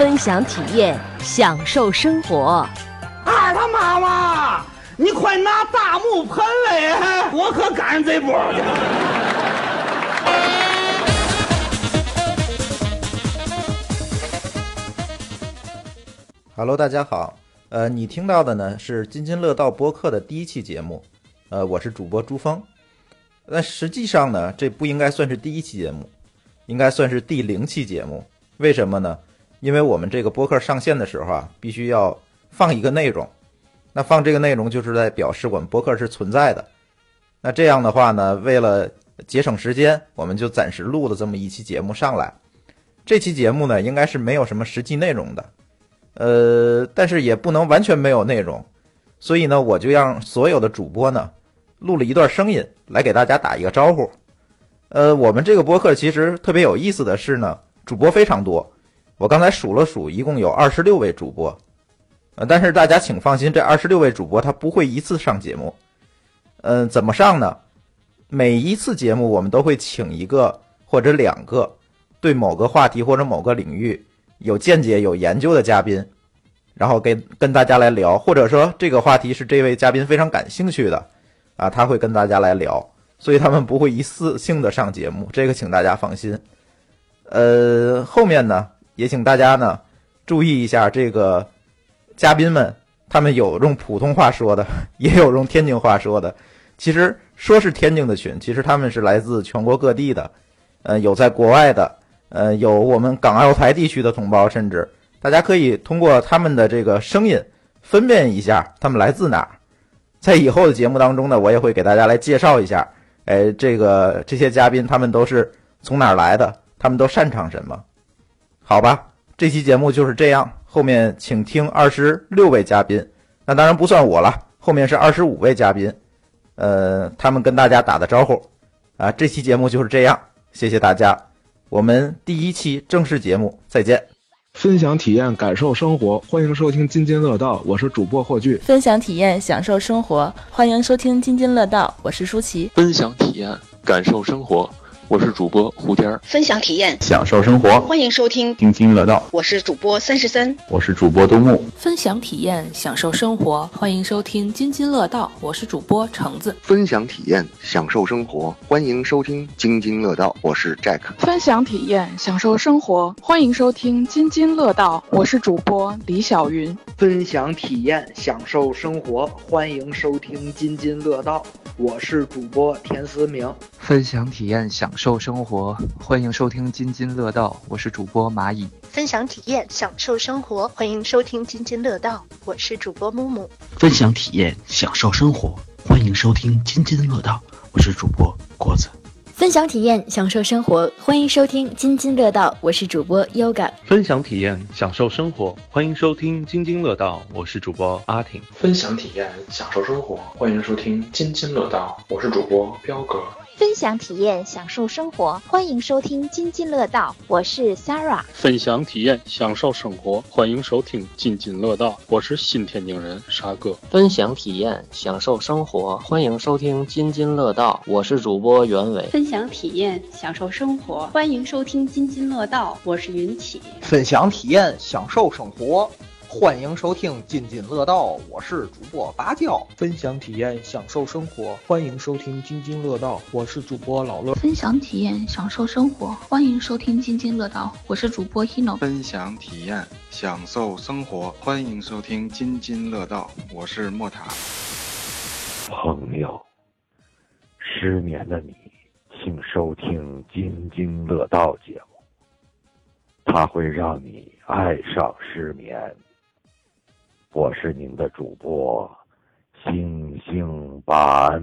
分享体验，享受生活。二他妈妈，你快拿大木盆来，我可赶上这波了。Hello，大家好，呃，你听到的呢是津津乐道播客的第一期节目，呃，我是主播朱峰。那实际上呢，这不应该算是第一期节目，应该算是第零期节目。为什么呢？因为我们这个播客上线的时候啊，必须要放一个内容，那放这个内容就是在表示我们播客是存在的。那这样的话呢，为了节省时间，我们就暂时录了这么一期节目上来。这期节目呢，应该是没有什么实际内容的。呃，但是也不能完全没有内容，所以呢，我就让所有的主播呢录了一段声音来给大家打一个招呼。呃，我们这个播客其实特别有意思的是呢，主播非常多，我刚才数了数，一共有二十六位主播。呃，但是大家请放心，这二十六位主播他不会一次上节目。嗯、怎么上呢？每一次节目我们都会请一个或者两个对某个话题或者某个领域。有见解、有研究的嘉宾，然后跟跟大家来聊，或者说这个话题是这位嘉宾非常感兴趣的，啊，他会跟大家来聊，所以他们不会一次性的上节目，这个请大家放心。呃，后面呢，也请大家呢注意一下这个嘉宾们，他们有用普通话说的，也有用天津话说的。其实说是天津的群，其实他们是来自全国各地的，呃，有在国外的。呃，有我们港澳台地区的同胞，甚至大家可以通过他们的这个声音分辨一下他们来自哪儿。在以后的节目当中呢，我也会给大家来介绍一下，哎，这个这些嘉宾他们都是从哪儿来的，他们都擅长什么？好吧，这期节目就是这样，后面请听二十六位嘉宾，那当然不算我了，后面是二十五位嘉宾，呃，他们跟大家打的招呼，啊，这期节目就是这样，谢谢大家。我们第一期正式节目再见。分享体验，感受生活，欢迎收听津津乐道，我是主播霍炬。分享体验，享受生活，欢迎收听津津乐道，我是舒淇。分享体验，感受生活，我是主播胡天儿。分享体验，享受生活，欢迎收听。津津乐道，我是主播三十三，我是主播东木。分享体验，享受生活，欢迎收听津津乐道，我是主播橙子。分享体验，享受生活，欢迎收听津津乐道，我是 Jack。分享体验，享受生活，欢迎收听津津乐道，我是主播李小云。分享体验，享受生活，欢迎收听津津乐道，我是主播田思明。分享体验，享受生活，欢迎收听津津乐道，我是主播蚂蚁。分享体验，享受生活，欢迎收听津津乐道，我是主播木木。分享体验，享受生活，欢迎收听津津乐道，我是主播果子。分享体验，享受生活，欢迎收听津津乐道，我是主播 Yoga。分享体验，享受生活，欢迎收听津津乐道，我是主播阿挺。分享体验，享受生活，欢迎收听津津乐道，我是主播彪哥。分享体验，享受生活，欢迎收听津津乐道，我是 Sarah。分享体验，享受生活，欢迎收听津津乐道，我是新天津人沙哥。分享体验，享受生活，欢迎收听津津乐道，我是主播袁伟。分享体验，享受生活，欢迎收听津津乐道，我是云起。分享体验，享受生活。欢迎收听津津乐道，我是主播芭蕉。分享体验，享受生活，欢迎收听津津乐道，我是主播老乐。分享体验，享受生活，欢迎收听津津乐道，我是主播 Hino。分享体验，享受生活，欢迎收听津津乐道，我是莫塔。朋友，失眠的你，请收听津津乐道节目，它会让你爱上失眠。我是您的主播，星星版。